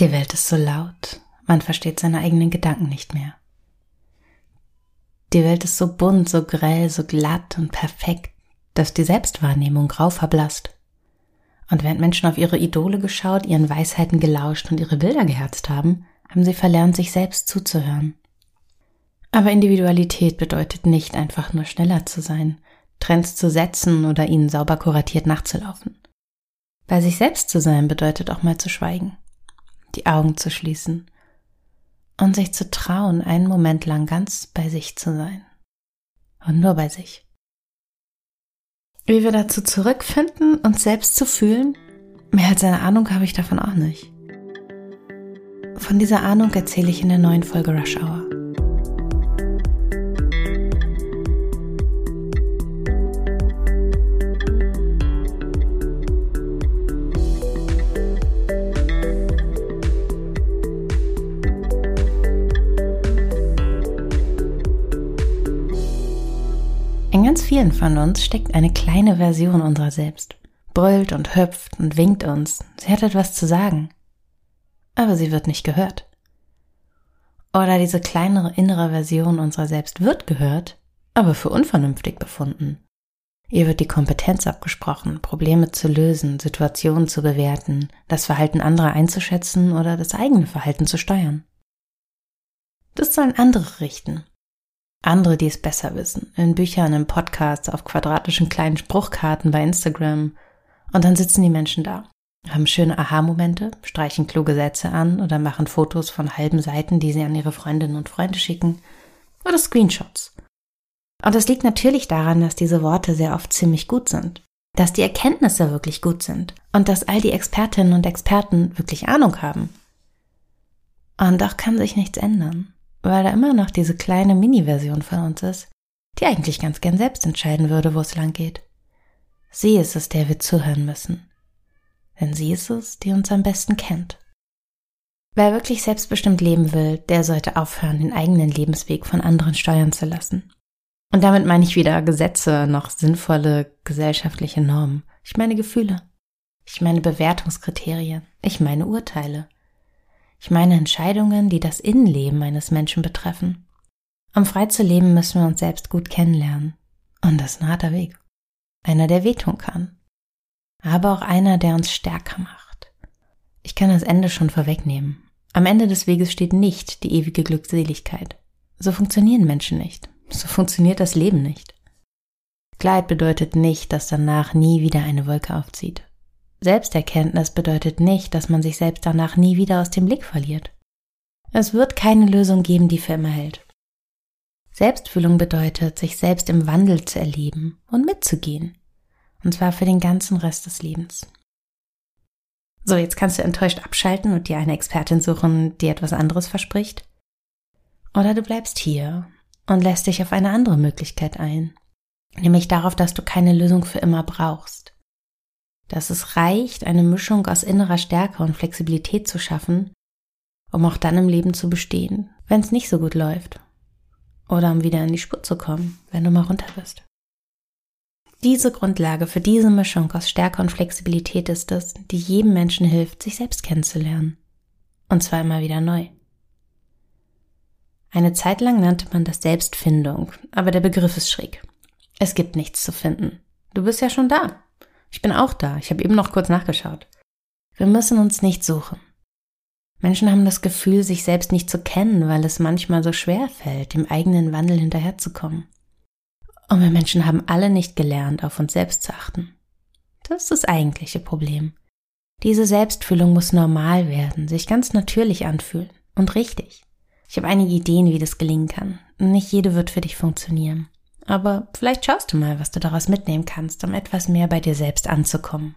Die Welt ist so laut, man versteht seine eigenen Gedanken nicht mehr. Die Welt ist so bunt, so grell, so glatt und perfekt, dass die Selbstwahrnehmung grau verblasst. Und während Menschen auf ihre Idole geschaut, ihren Weisheiten gelauscht und ihre Bilder geherzt haben, haben sie verlernt, sich selbst zuzuhören. Aber Individualität bedeutet nicht einfach nur schneller zu sein, Trends zu setzen oder ihnen sauber kuratiert nachzulaufen. Bei sich selbst zu sein bedeutet auch mal zu schweigen die Augen zu schließen und sich zu trauen, einen Moment lang ganz bei sich zu sein. Und nur bei sich. Wie wir dazu zurückfinden, uns selbst zu fühlen, mehr als eine Ahnung habe ich davon auch nicht. Von dieser Ahnung erzähle ich in der neuen Folge Rush Hour. Vielen von uns steckt eine kleine Version unserer selbst, brüllt und hüpft und winkt uns. Sie hat etwas zu sagen. Aber sie wird nicht gehört. Oder diese kleinere innere Version unserer selbst wird gehört, aber für unvernünftig befunden. Ihr wird die Kompetenz abgesprochen, Probleme zu lösen, Situationen zu bewerten, das Verhalten anderer einzuschätzen oder das eigene Verhalten zu steuern. Das sollen andere richten, andere, die es besser wissen, in Büchern, in Podcasts, auf quadratischen kleinen Spruchkarten bei Instagram. Und dann sitzen die Menschen da, haben schöne Aha-Momente, streichen kluge Sätze an oder machen Fotos von halben Seiten, die sie an ihre Freundinnen und Freunde schicken. Oder Screenshots. Und das liegt natürlich daran, dass diese Worte sehr oft ziemlich gut sind. Dass die Erkenntnisse wirklich gut sind. Und dass all die Expertinnen und Experten wirklich Ahnung haben. Und doch kann sich nichts ändern weil da immer noch diese kleine Mini-Version von uns ist, die eigentlich ganz gern selbst entscheiden würde, wo es lang geht. Sie ist es, der wir zuhören müssen. Denn sie ist es, die uns am besten kennt. Wer wirklich selbstbestimmt leben will, der sollte aufhören, den eigenen Lebensweg von anderen steuern zu lassen. Und damit meine ich weder Gesetze noch sinnvolle gesellschaftliche Normen. Ich meine Gefühle. Ich meine Bewertungskriterien. Ich meine Urteile. Ich meine Entscheidungen, die das Innenleben eines Menschen betreffen. Um frei zu leben, müssen wir uns selbst gut kennenlernen. Und das ist ein harter Weg. Einer, der wehtun kann. Aber auch einer, der uns stärker macht. Ich kann das Ende schon vorwegnehmen. Am Ende des Weges steht nicht die ewige Glückseligkeit. So funktionieren Menschen nicht. So funktioniert das Leben nicht. Kleid bedeutet nicht, dass danach nie wieder eine Wolke aufzieht. Selbsterkenntnis bedeutet nicht, dass man sich selbst danach nie wieder aus dem Blick verliert. Es wird keine Lösung geben, die für immer hält. Selbstfühlung bedeutet, sich selbst im Wandel zu erleben und mitzugehen. Und zwar für den ganzen Rest des Lebens. So, jetzt kannst du enttäuscht abschalten und dir eine Expertin suchen, die etwas anderes verspricht. Oder du bleibst hier und lässt dich auf eine andere Möglichkeit ein. Nämlich darauf, dass du keine Lösung für immer brauchst dass es reicht, eine Mischung aus innerer Stärke und Flexibilität zu schaffen, um auch dann im Leben zu bestehen, wenn es nicht so gut läuft. Oder um wieder in die Spur zu kommen, wenn du mal runter bist. Diese Grundlage für diese Mischung aus Stärke und Flexibilität ist es, die jedem Menschen hilft, sich selbst kennenzulernen. Und zwar immer wieder neu. Eine Zeit lang nannte man das Selbstfindung, aber der Begriff ist schräg. Es gibt nichts zu finden. Du bist ja schon da. Ich bin auch da. Ich habe eben noch kurz nachgeschaut. Wir müssen uns nicht suchen. Menschen haben das Gefühl, sich selbst nicht zu kennen, weil es manchmal so schwer fällt, dem eigenen Wandel hinterherzukommen. Und wir Menschen haben alle nicht gelernt, auf uns selbst zu achten. Das ist das eigentliche Problem. Diese Selbstfühlung muss normal werden, sich ganz natürlich anfühlen und richtig. Ich habe einige Ideen, wie das gelingen kann. Nicht jede wird für dich funktionieren. Aber vielleicht schaust du mal, was du daraus mitnehmen kannst, um etwas mehr bei dir selbst anzukommen.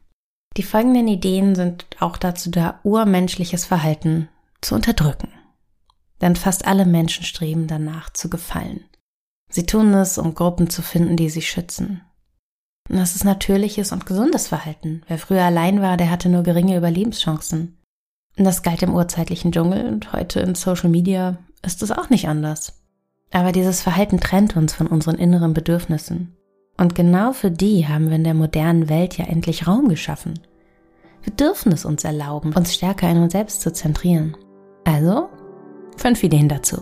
Die folgenden Ideen sind auch dazu da, urmenschliches Verhalten zu unterdrücken. Denn fast alle Menschen streben danach zu gefallen. Sie tun es, um Gruppen zu finden, die sie schützen. Und das ist natürliches und gesundes Verhalten. Wer früher allein war, der hatte nur geringe Überlebenschancen. Und das galt im urzeitlichen Dschungel und heute in Social Media ist es auch nicht anders. Aber dieses Verhalten trennt uns von unseren inneren Bedürfnissen. Und genau für die haben wir in der modernen Welt ja endlich Raum geschaffen. Wir dürfen es uns erlauben, uns stärker in uns selbst zu zentrieren. Also, fünf Ideen dazu.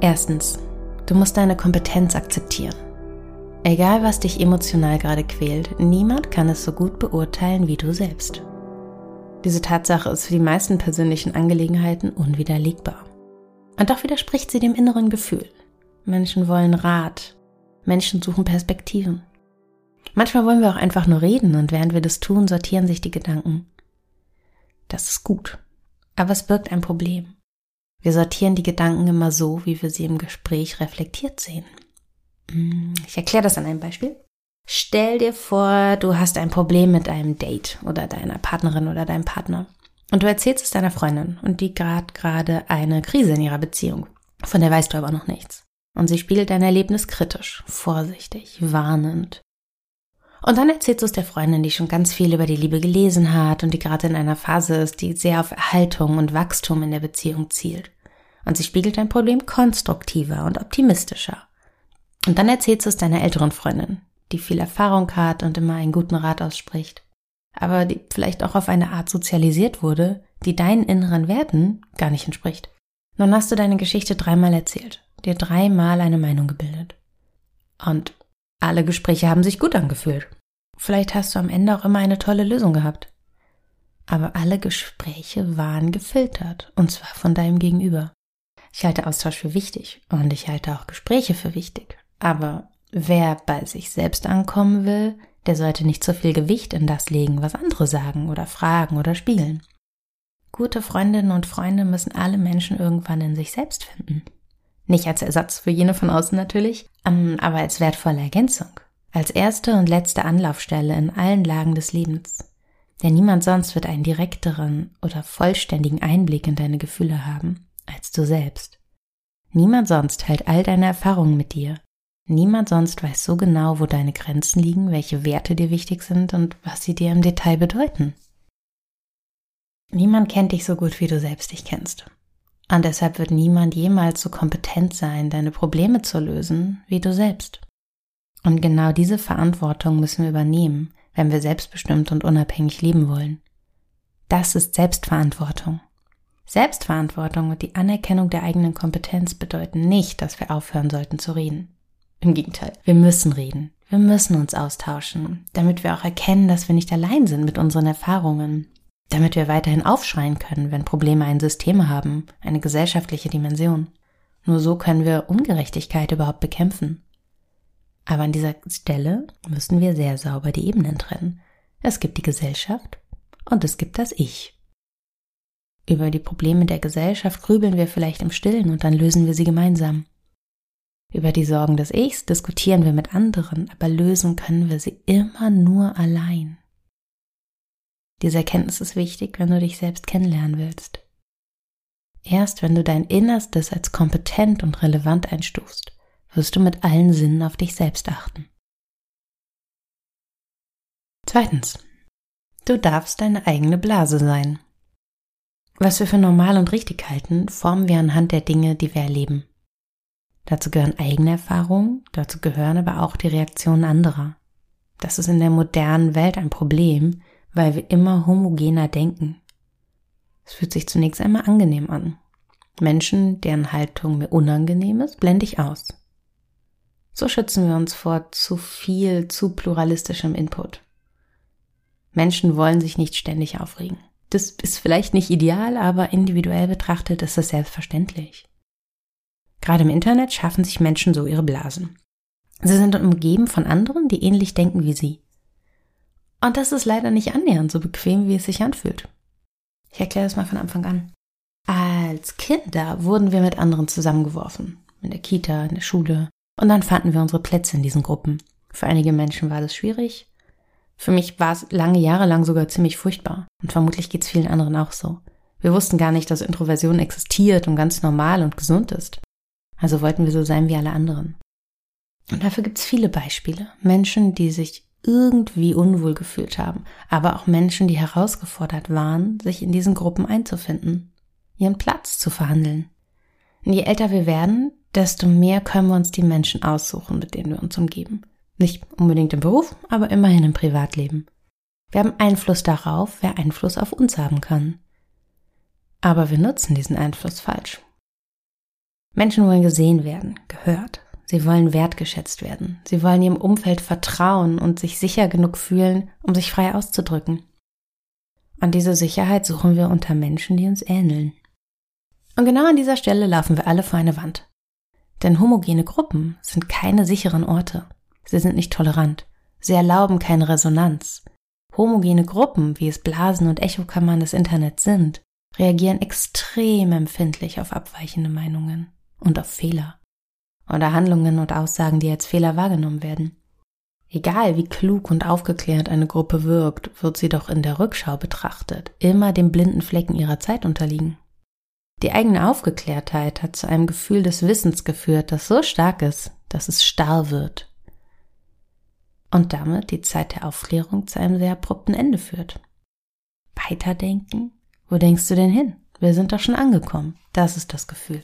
Erstens, du musst deine Kompetenz akzeptieren. Egal, was dich emotional gerade quält, niemand kann es so gut beurteilen wie du selbst. Diese Tatsache ist für die meisten persönlichen Angelegenheiten unwiderlegbar. Und doch widerspricht sie dem inneren Gefühl. Menschen wollen Rat. Menschen suchen Perspektiven. Manchmal wollen wir auch einfach nur reden und während wir das tun, sortieren sich die Gedanken. Das ist gut. Aber es birgt ein Problem. Wir sortieren die Gedanken immer so, wie wir sie im Gespräch reflektiert sehen. Ich erkläre das an einem Beispiel. Stell dir vor, du hast ein Problem mit einem Date oder deiner Partnerin oder deinem Partner. Und du erzählst es deiner Freundin und die gerade gerade eine Krise in ihrer Beziehung. Von der weißt du aber noch nichts. Und sie spiegelt dein Erlebnis kritisch, vorsichtig, warnend. Und dann erzählst du es der Freundin, die schon ganz viel über die Liebe gelesen hat und die gerade in einer Phase ist, die sehr auf Erhaltung und Wachstum in der Beziehung zielt. Und sie spiegelt dein Problem konstruktiver und optimistischer. Und dann erzählst du es deiner älteren Freundin, die viel Erfahrung hat und immer einen guten Rat ausspricht, aber die vielleicht auch auf eine Art sozialisiert wurde, die deinen inneren Werten gar nicht entspricht. Nun hast du deine Geschichte dreimal erzählt, dir dreimal eine Meinung gebildet. Und alle Gespräche haben sich gut angefühlt. Vielleicht hast du am Ende auch immer eine tolle Lösung gehabt. Aber alle Gespräche waren gefiltert, und zwar von deinem Gegenüber. Ich halte Austausch für wichtig und ich halte auch Gespräche für wichtig. Aber wer bei sich selbst ankommen will, der sollte nicht so viel Gewicht in das legen, was andere sagen oder fragen oder spiegeln. Gute Freundinnen und Freunde müssen alle Menschen irgendwann in sich selbst finden. Nicht als Ersatz für jene von außen natürlich, ähm, aber als wertvolle Ergänzung. Als erste und letzte Anlaufstelle in allen Lagen des Lebens. Denn niemand sonst wird einen direkteren oder vollständigen Einblick in deine Gefühle haben als du selbst. Niemand sonst hält all deine Erfahrungen mit dir. Niemand sonst weiß so genau, wo deine Grenzen liegen, welche Werte dir wichtig sind und was sie dir im Detail bedeuten. Niemand kennt dich so gut, wie du selbst dich kennst. Und deshalb wird niemand jemals so kompetent sein, deine Probleme zu lösen, wie du selbst. Und genau diese Verantwortung müssen wir übernehmen, wenn wir selbstbestimmt und unabhängig leben wollen. Das ist Selbstverantwortung. Selbstverantwortung und die Anerkennung der eigenen Kompetenz bedeuten nicht, dass wir aufhören sollten zu reden. Im Gegenteil, wir müssen reden. Wir müssen uns austauschen, damit wir auch erkennen, dass wir nicht allein sind mit unseren Erfahrungen, damit wir weiterhin aufschreien können, wenn Probleme ein System haben, eine gesellschaftliche Dimension. Nur so können wir Ungerechtigkeit überhaupt bekämpfen. Aber an dieser Stelle müssen wir sehr sauber die Ebenen trennen. Es gibt die Gesellschaft und es gibt das Ich. Über die Probleme der Gesellschaft grübeln wir vielleicht im Stillen und dann lösen wir sie gemeinsam. Über die Sorgen des Ichs diskutieren wir mit anderen, aber lösen können wir sie immer nur allein. Diese Erkenntnis ist wichtig, wenn du dich selbst kennenlernen willst. Erst wenn du dein Innerstes als kompetent und relevant einstufst, wirst du mit allen Sinnen auf dich selbst achten. Zweitens. Du darfst deine eigene Blase sein. Was wir für normal und richtig halten, formen wir anhand der Dinge, die wir erleben. Dazu gehören eigene Erfahrungen, dazu gehören aber auch die Reaktionen anderer. Das ist in der modernen Welt ein Problem, weil wir immer homogener denken. Es fühlt sich zunächst einmal angenehm an. Menschen, deren Haltung mir unangenehm ist, blende ich aus. So schützen wir uns vor zu viel, zu pluralistischem Input. Menschen wollen sich nicht ständig aufregen. Das ist vielleicht nicht ideal, aber individuell betrachtet ist es selbstverständlich. Gerade im Internet schaffen sich Menschen so ihre Blasen. Sie sind umgeben von anderen, die ähnlich denken wie sie. Und das ist leider nicht annähernd so bequem, wie es sich anfühlt. Ich erkläre das mal von Anfang an. Als Kinder wurden wir mit anderen zusammengeworfen. In der Kita, in der Schule. Und dann fanden wir unsere Plätze in diesen Gruppen. Für einige Menschen war das schwierig, für mich war es lange Jahre lang sogar ziemlich furchtbar. Und vermutlich geht es vielen anderen auch so. Wir wussten gar nicht, dass Introversion existiert und ganz normal und gesund ist. Also wollten wir so sein wie alle anderen. Und dafür gibt es viele Beispiele. Menschen, die sich irgendwie unwohl gefühlt haben, aber auch Menschen, die herausgefordert waren, sich in diesen Gruppen einzufinden, ihren Platz zu verhandeln. Und je älter wir werden, desto mehr können wir uns die Menschen aussuchen, mit denen wir uns umgeben. Nicht unbedingt im Beruf, aber immerhin im Privatleben. Wir haben Einfluss darauf, wer Einfluss auf uns haben kann. Aber wir nutzen diesen Einfluss falsch. Menschen wollen gesehen werden, gehört. Sie wollen wertgeschätzt werden. Sie wollen ihrem Umfeld vertrauen und sich sicher genug fühlen, um sich frei auszudrücken. Und diese Sicherheit suchen wir unter Menschen, die uns ähneln. Und genau an dieser Stelle laufen wir alle vor eine Wand. Denn homogene Gruppen sind keine sicheren Orte. Sie sind nicht tolerant. Sie erlauben keine Resonanz. Homogene Gruppen, wie es Blasen und Echokammern des Internets sind, reagieren extrem empfindlich auf abweichende Meinungen und auf Fehler oder Handlungen und Aussagen, die als Fehler wahrgenommen werden. Egal wie klug und aufgeklärt eine Gruppe wirkt, wird sie doch in der Rückschau betrachtet immer dem blinden Flecken ihrer Zeit unterliegen. Die eigene Aufgeklärtheit hat zu einem Gefühl des Wissens geführt, das so stark ist, dass es starr wird. Und damit die Zeit der Aufklärung zu einem sehr abrupten Ende führt. Weiterdenken? Wo denkst du denn hin? Wir sind doch schon angekommen. Das ist das Gefühl.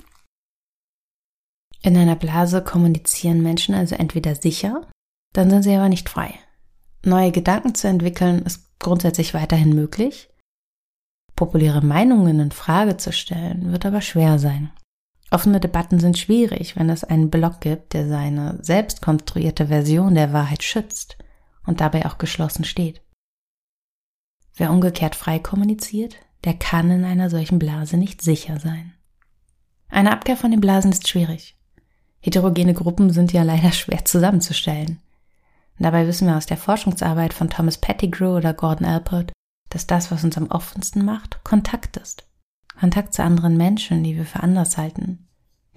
In einer Blase kommunizieren Menschen also entweder sicher, dann sind sie aber nicht frei. Neue Gedanken zu entwickeln ist grundsätzlich weiterhin möglich. Populäre Meinungen in Frage zu stellen wird aber schwer sein. Offene Debatten sind schwierig, wenn es einen Block gibt, der seine selbst konstruierte Version der Wahrheit schützt und dabei auch geschlossen steht. Wer umgekehrt frei kommuniziert, der kann in einer solchen Blase nicht sicher sein. Eine Abkehr von den Blasen ist schwierig. Heterogene Gruppen sind ja leider schwer zusammenzustellen. Dabei wissen wir aus der Forschungsarbeit von Thomas Pettigrew oder Gordon Alpert, dass das, was uns am offensten macht, Kontakt ist. Kontakt zu anderen Menschen, die wir für anders halten.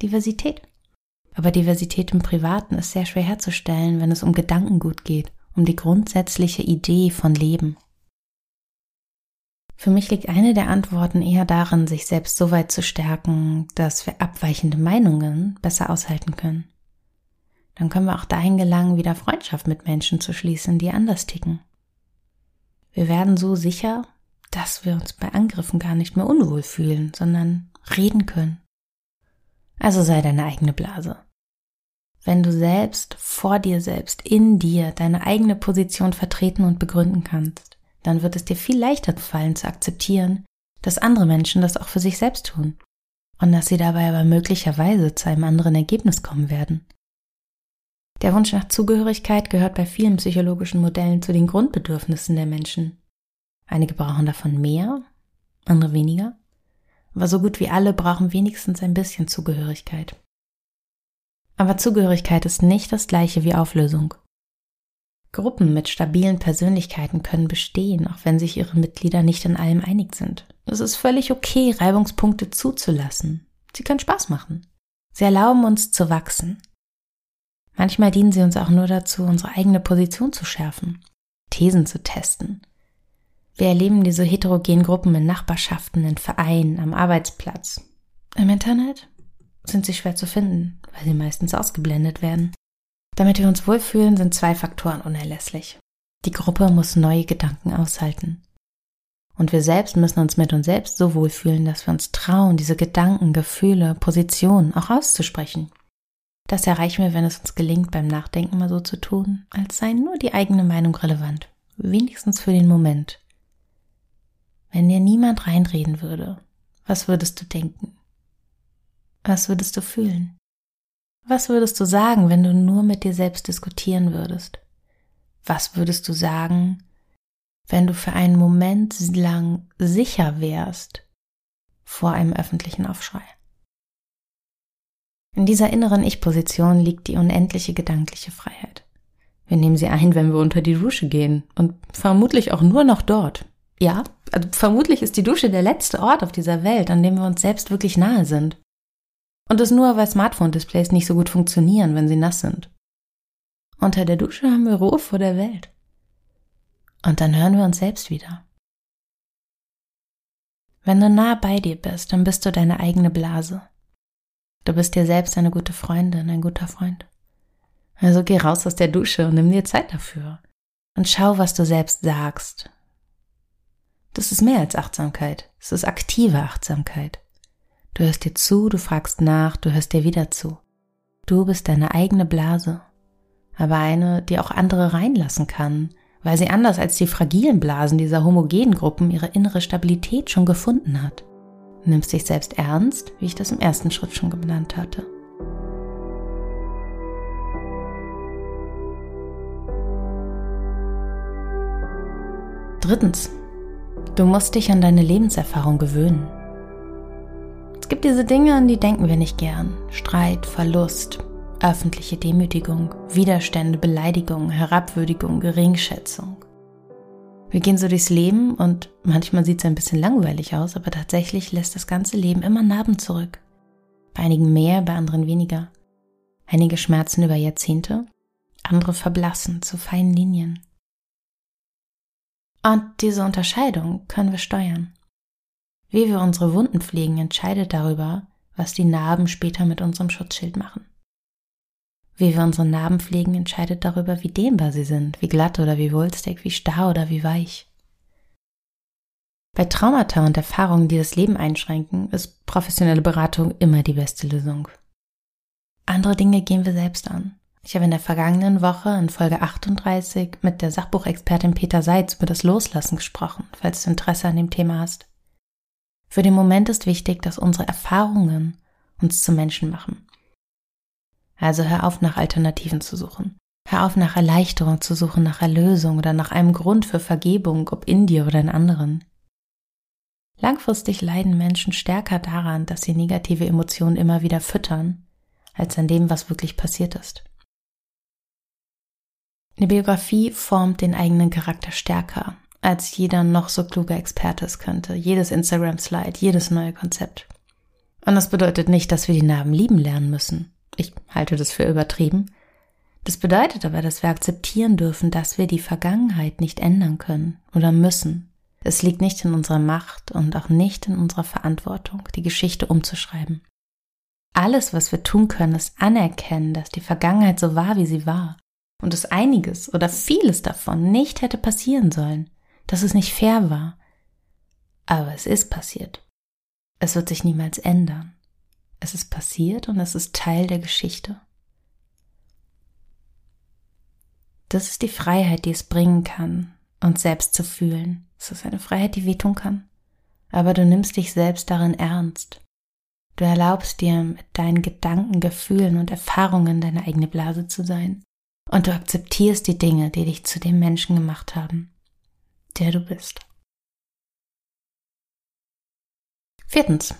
Diversität. Aber Diversität im Privaten ist sehr schwer herzustellen, wenn es um Gedankengut geht, um die grundsätzliche Idee von Leben. Für mich liegt eine der Antworten eher darin, sich selbst so weit zu stärken, dass wir abweichende Meinungen besser aushalten können. Dann können wir auch dahin gelangen, wieder Freundschaft mit Menschen zu schließen, die anders ticken. Wir werden so sicher, dass wir uns bei Angriffen gar nicht mehr unwohl fühlen, sondern reden können. Also sei deine eigene Blase. Wenn du selbst vor dir selbst in dir deine eigene Position vertreten und begründen kannst, dann wird es dir viel leichter fallen zu akzeptieren, dass andere Menschen das auch für sich selbst tun und dass sie dabei aber möglicherweise zu einem anderen Ergebnis kommen werden. Der Wunsch nach Zugehörigkeit gehört bei vielen psychologischen Modellen zu den Grundbedürfnissen der Menschen. Einige brauchen davon mehr, andere weniger, aber so gut wie alle brauchen wenigstens ein bisschen Zugehörigkeit. Aber Zugehörigkeit ist nicht das gleiche wie Auflösung. Gruppen mit stabilen Persönlichkeiten können bestehen, auch wenn sich ihre Mitglieder nicht in allem einig sind. Es ist völlig okay, Reibungspunkte zuzulassen. Sie können Spaß machen. Sie erlauben uns zu wachsen. Manchmal dienen sie uns auch nur dazu, unsere eigene Position zu schärfen, Thesen zu testen. Wir erleben diese heterogenen Gruppen in Nachbarschaften, in Vereinen, am Arbeitsplatz. Im Internet sind sie schwer zu finden, weil sie meistens ausgeblendet werden. Damit wir uns wohlfühlen, sind zwei Faktoren unerlässlich. Die Gruppe muss neue Gedanken aushalten. Und wir selbst müssen uns mit uns selbst so wohlfühlen, dass wir uns trauen, diese Gedanken, Gefühle, Positionen auch auszusprechen. Das erreichen wir, wenn es uns gelingt, beim Nachdenken mal so zu tun, als sei nur die eigene Meinung relevant. Wenigstens für den Moment. Wenn dir niemand reinreden würde, was würdest du denken? Was würdest du fühlen? Was würdest du sagen, wenn du nur mit dir selbst diskutieren würdest? Was würdest du sagen, wenn du für einen Moment lang sicher wärst vor einem öffentlichen Aufschrei? In dieser inneren Ich-Position liegt die unendliche gedankliche Freiheit. Wir nehmen sie ein, wenn wir unter die Dusche gehen und vermutlich auch nur noch dort. Ja, also vermutlich ist die Dusche der letzte Ort auf dieser Welt, an dem wir uns selbst wirklich nahe sind. Und das nur, weil Smartphone-Displays nicht so gut funktionieren, wenn sie nass sind. Unter der Dusche haben wir Ruhe vor der Welt. Und dann hören wir uns selbst wieder. Wenn du nah bei dir bist, dann bist du deine eigene Blase. Du bist dir selbst eine gute Freundin, ein guter Freund. Also geh raus aus der Dusche und nimm dir Zeit dafür. Und schau, was du selbst sagst. Das ist mehr als Achtsamkeit. Es ist aktive Achtsamkeit. Du hörst dir zu, du fragst nach, du hörst dir wieder zu. Du bist deine eigene Blase, aber eine, die auch andere reinlassen kann, weil sie anders als die fragilen Blasen dieser homogenen Gruppen ihre innere Stabilität schon gefunden hat. Nimmst dich selbst ernst, wie ich das im ersten Schritt schon genannt hatte. Drittens, du musst dich an deine Lebenserfahrung gewöhnen. Es gibt diese Dinge, an die denken wir nicht gern. Streit, Verlust, öffentliche Demütigung, Widerstände, Beleidigung, Herabwürdigung, Geringschätzung. Wir gehen so durchs Leben und manchmal sieht es ein bisschen langweilig aus, aber tatsächlich lässt das ganze Leben immer Narben zurück. Bei einigen mehr, bei anderen weniger. Einige schmerzen über Jahrzehnte, andere verblassen zu feinen Linien. Und diese Unterscheidung können wir steuern. Wie wir unsere Wunden pflegen, entscheidet darüber, was die Narben später mit unserem Schutzschild machen. Wie wir unsere Narben pflegen, entscheidet darüber, wie dehnbar sie sind, wie glatt oder wie wulstig, wie starr oder wie weich. Bei Traumata und Erfahrungen, die das Leben einschränken, ist professionelle Beratung immer die beste Lösung. Andere Dinge gehen wir selbst an. Ich habe in der vergangenen Woche in Folge 38 mit der Sachbuchexpertin Peter Seitz über das Loslassen gesprochen, falls du Interesse an dem Thema hast. Für den Moment ist wichtig, dass unsere Erfahrungen uns zu Menschen machen. Also hör auf, nach Alternativen zu suchen. Hör auf, nach Erleichterung zu suchen, nach Erlösung oder nach einem Grund für Vergebung, ob in dir oder in anderen. Langfristig leiden Menschen stärker daran, dass sie negative Emotionen immer wieder füttern, als an dem, was wirklich passiert ist. Eine Biografie formt den eigenen Charakter stärker, als jeder noch so kluge Experte es könnte, jedes Instagram-Slide, jedes neue Konzept. Und das bedeutet nicht, dass wir die Narben lieben lernen müssen. Ich halte das für übertrieben. Das bedeutet aber, dass wir akzeptieren dürfen, dass wir die Vergangenheit nicht ändern können oder müssen. Es liegt nicht in unserer Macht und auch nicht in unserer Verantwortung, die Geschichte umzuschreiben. Alles, was wir tun können, ist anerkennen, dass die Vergangenheit so war, wie sie war und dass einiges oder vieles davon nicht hätte passieren sollen, dass es nicht fair war. Aber es ist passiert. Es wird sich niemals ändern. Es ist passiert und es ist Teil der Geschichte. Das ist die Freiheit, die es bringen kann, uns selbst zu fühlen. Es ist eine Freiheit, die wehtun kann. Aber du nimmst dich selbst darin ernst. Du erlaubst dir, mit deinen Gedanken, Gefühlen und Erfahrungen deine eigene Blase zu sein. Und du akzeptierst die Dinge, die dich zu dem Menschen gemacht haben, der du bist. Viertens.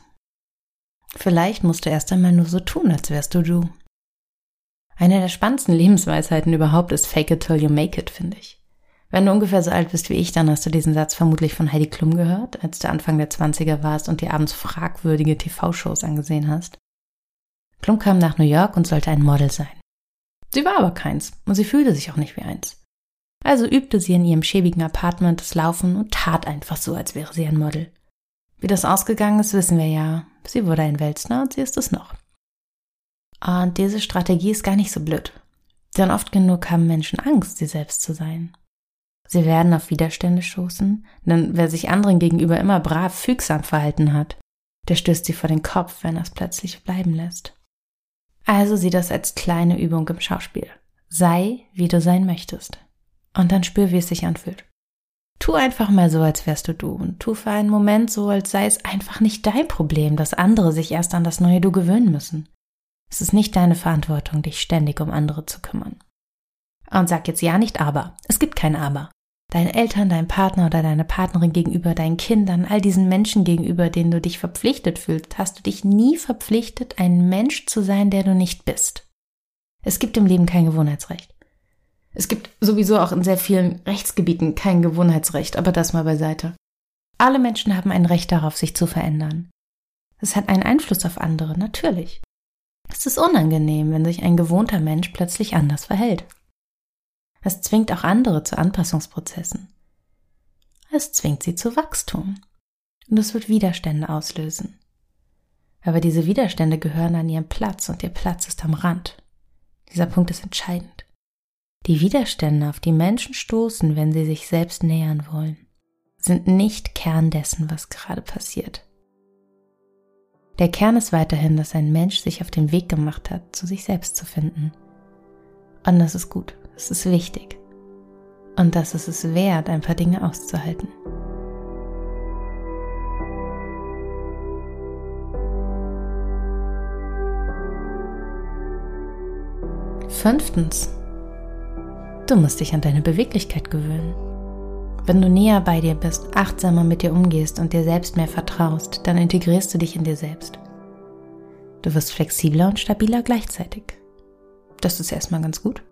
Vielleicht musst du erst einmal nur so tun, als wärst du du. Eine der spannendsten Lebensweisheiten überhaupt ist Fake it till you make it, finde ich. Wenn du ungefähr so alt bist wie ich, dann hast du diesen Satz vermutlich von Heidi Klum gehört, als du Anfang der 20er warst und dir abends fragwürdige TV-Shows angesehen hast. Klum kam nach New York und sollte ein Model sein. Sie war aber keins und sie fühlte sich auch nicht wie eins. Also übte sie in ihrem schäbigen Apartment das Laufen und tat einfach so, als wäre sie ein Model. Wie das ausgegangen ist, wissen wir ja. Sie wurde ein Weltstar und sie ist es noch. Und diese Strategie ist gar nicht so blöd. Denn oft genug haben Menschen Angst, sie selbst zu sein. Sie werden auf Widerstände stoßen, denn wer sich anderen gegenüber immer brav fügsam verhalten hat, der stößt sie vor den Kopf, wenn er es plötzlich bleiben lässt. Also sieh das als kleine Übung im Schauspiel. Sei, wie du sein möchtest. Und dann spür, wie es sich anfühlt. Tu einfach mal so, als wärst du du und tu für einen Moment so, als sei es einfach nicht dein Problem, dass andere sich erst an das neue Du gewöhnen müssen. Es ist nicht deine Verantwortung, dich ständig um andere zu kümmern. Und sag jetzt ja nicht aber. Es gibt kein aber. Deinen Eltern, deinem Partner oder deiner Partnerin gegenüber, deinen Kindern, all diesen Menschen gegenüber, denen du dich verpflichtet fühlst, hast du dich nie verpflichtet, ein Mensch zu sein, der du nicht bist. Es gibt im Leben kein Gewohnheitsrecht. Es gibt sowieso auch in sehr vielen Rechtsgebieten kein Gewohnheitsrecht, aber das mal beiseite. Alle Menschen haben ein Recht darauf, sich zu verändern. Es hat einen Einfluss auf andere, natürlich. Es ist unangenehm, wenn sich ein gewohnter Mensch plötzlich anders verhält. Es zwingt auch andere zu Anpassungsprozessen. Es zwingt sie zu Wachstum. Und es wird Widerstände auslösen. Aber diese Widerstände gehören an ihren Platz und ihr Platz ist am Rand. Dieser Punkt ist entscheidend. Die Widerstände, auf die Menschen stoßen, wenn sie sich selbst nähern wollen, sind nicht Kern dessen, was gerade passiert. Der Kern ist weiterhin, dass ein Mensch sich auf den Weg gemacht hat, zu sich selbst zu finden. Und das ist gut, das ist wichtig. Und das ist es wert, ein paar Dinge auszuhalten. Fünftens. Du musst dich an deine Beweglichkeit gewöhnen. Wenn du näher bei dir bist, achtsamer mit dir umgehst und dir selbst mehr vertraust, dann integrierst du dich in dir selbst. Du wirst flexibler und stabiler gleichzeitig. Das ist erstmal ganz gut.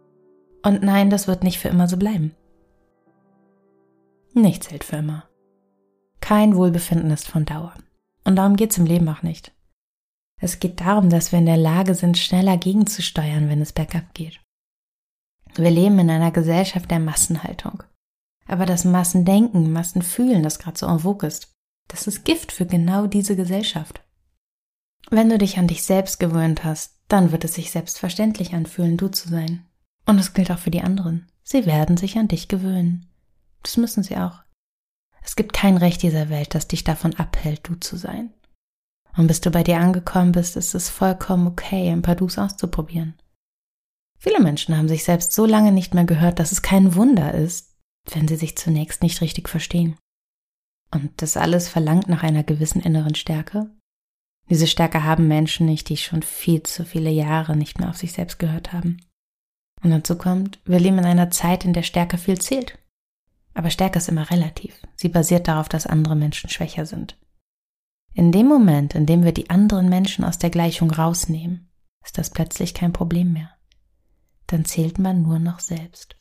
Und nein, das wird nicht für immer so bleiben. Nichts hält für immer. Kein Wohlbefinden ist von Dauer. Und darum geht es im Leben auch nicht. Es geht darum, dass wir in der Lage sind, schneller gegenzusteuern, wenn es bergab geht. Wir leben in einer Gesellschaft der Massenhaltung. Aber das Massendenken, Massenfühlen, das gerade so en vogue ist, das ist Gift für genau diese Gesellschaft. Wenn du dich an dich selbst gewöhnt hast, dann wird es sich selbstverständlich anfühlen, du zu sein. Und es gilt auch für die anderen. Sie werden sich an dich gewöhnen. Das müssen sie auch. Es gibt kein Recht dieser Welt, das dich davon abhält, du zu sein. Und bis du bei dir angekommen bist, ist es vollkommen okay, ein paar Dus auszuprobieren. Viele Menschen haben sich selbst so lange nicht mehr gehört, dass es kein Wunder ist, wenn sie sich zunächst nicht richtig verstehen. Und das alles verlangt nach einer gewissen inneren Stärke. Diese Stärke haben Menschen nicht, die schon viel zu viele Jahre nicht mehr auf sich selbst gehört haben. Und dazu kommt, wir leben in einer Zeit, in der Stärke viel zählt. Aber Stärke ist immer relativ. Sie basiert darauf, dass andere Menschen schwächer sind. In dem Moment, in dem wir die anderen Menschen aus der Gleichung rausnehmen, ist das plötzlich kein Problem mehr. Dann zählt man nur noch selbst.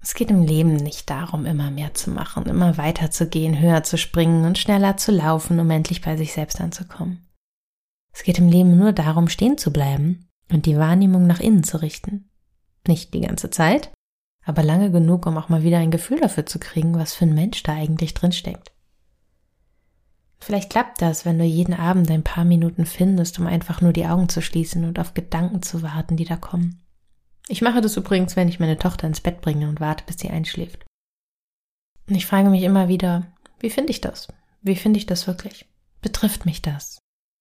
Es geht im Leben nicht darum, immer mehr zu machen, immer weiter zu gehen, höher zu springen und schneller zu laufen, um endlich bei sich selbst anzukommen. Es geht im Leben nur darum, stehen zu bleiben und die Wahrnehmung nach innen zu richten. Nicht die ganze Zeit, aber lange genug, um auch mal wieder ein Gefühl dafür zu kriegen, was für ein Mensch da eigentlich drin steckt. Vielleicht klappt das, wenn du jeden Abend ein paar Minuten findest, um einfach nur die Augen zu schließen und auf Gedanken zu warten, die da kommen. Ich mache das übrigens, wenn ich meine Tochter ins Bett bringe und warte, bis sie einschläft. Und ich frage mich immer wieder, wie finde ich das? Wie finde ich das wirklich? Betrifft mich das?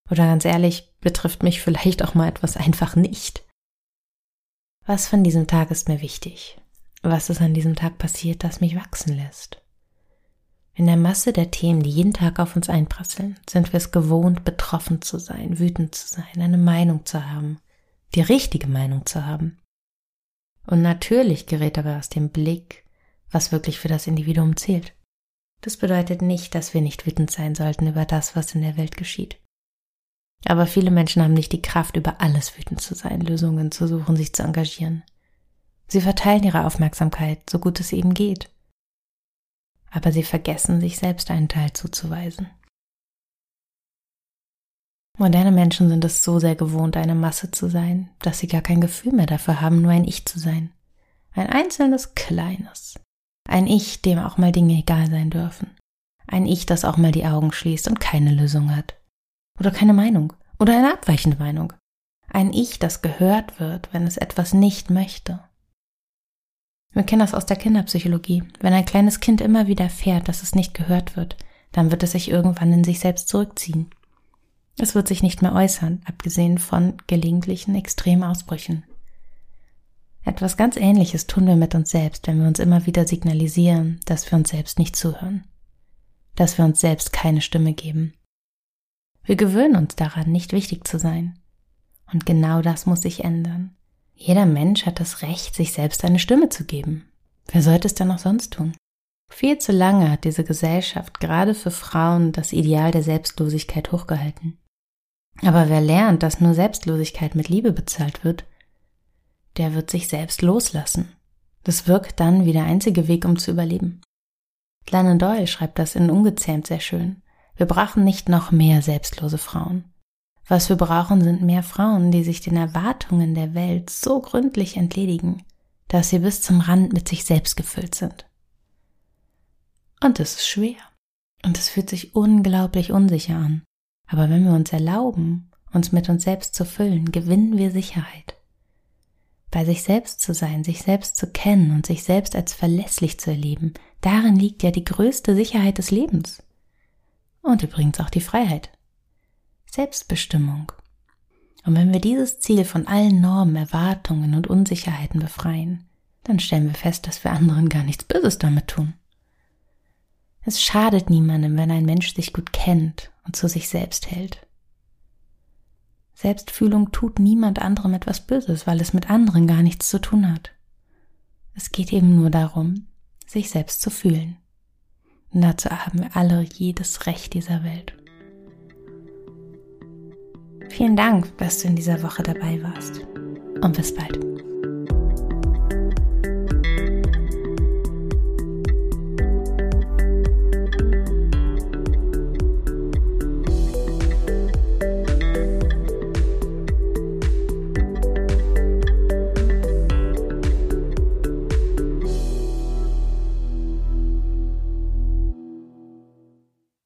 Oder ganz ehrlich, betrifft mich vielleicht auch mal etwas einfach nicht? Was von diesem Tag ist mir wichtig? Was ist an diesem Tag passiert, das mich wachsen lässt? In der Masse der Themen, die jeden Tag auf uns einprasseln, sind wir es gewohnt, betroffen zu sein, wütend zu sein, eine Meinung zu haben, die richtige Meinung zu haben. Und natürlich gerät dabei aus dem Blick, was wirklich für das Individuum zählt. Das bedeutet nicht, dass wir nicht wütend sein sollten über das, was in der Welt geschieht. Aber viele Menschen haben nicht die Kraft, über alles wütend zu sein, Lösungen zu suchen, sich zu engagieren. Sie verteilen ihre Aufmerksamkeit, so gut es ihnen geht aber sie vergessen, sich selbst einen Teil zuzuweisen. Moderne Menschen sind es so sehr gewohnt, eine Masse zu sein, dass sie gar kein Gefühl mehr dafür haben, nur ein Ich zu sein. Ein einzelnes Kleines. Ein Ich, dem auch mal Dinge egal sein dürfen. Ein Ich, das auch mal die Augen schließt und keine Lösung hat. Oder keine Meinung. Oder eine abweichende Meinung. Ein Ich, das gehört wird, wenn es etwas nicht möchte. Wir kennen das aus der Kinderpsychologie. Wenn ein kleines Kind immer wieder fährt, dass es nicht gehört wird, dann wird es sich irgendwann in sich selbst zurückziehen. Es wird sich nicht mehr äußern, abgesehen von gelegentlichen extremen Ausbrüchen. Etwas ganz Ähnliches tun wir mit uns selbst, wenn wir uns immer wieder signalisieren, dass wir uns selbst nicht zuhören, dass wir uns selbst keine Stimme geben. Wir gewöhnen uns daran, nicht wichtig zu sein. Und genau das muss sich ändern. Jeder Mensch hat das Recht, sich selbst eine Stimme zu geben. Wer sollte es denn noch sonst tun? Viel zu lange hat diese Gesellschaft gerade für Frauen das Ideal der Selbstlosigkeit hochgehalten. Aber wer lernt, dass nur Selbstlosigkeit mit Liebe bezahlt wird, der wird sich selbst loslassen. Das wirkt dann wie der einzige Weg, um zu überleben. Glennon Doyle schreibt das in Ungezähmt sehr schön. Wir brauchen nicht noch mehr selbstlose Frauen. Was wir brauchen, sind mehr Frauen, die sich den Erwartungen der Welt so gründlich entledigen, dass sie bis zum Rand mit sich selbst gefüllt sind. Und es ist schwer. Und es fühlt sich unglaublich unsicher an. Aber wenn wir uns erlauben, uns mit uns selbst zu füllen, gewinnen wir Sicherheit. Bei sich selbst zu sein, sich selbst zu kennen und sich selbst als verlässlich zu erleben, darin liegt ja die größte Sicherheit des Lebens. Und übrigens auch die Freiheit. Selbstbestimmung. Und wenn wir dieses Ziel von allen Normen, Erwartungen und Unsicherheiten befreien, dann stellen wir fest, dass wir anderen gar nichts Böses damit tun. Es schadet niemandem, wenn ein Mensch sich gut kennt und zu sich selbst hält. Selbstfühlung tut niemand anderem etwas Böses, weil es mit anderen gar nichts zu tun hat. Es geht eben nur darum, sich selbst zu fühlen. Und dazu haben wir alle jedes Recht dieser Welt. Vielen Dank, dass du in dieser Woche dabei warst. Und bis bald.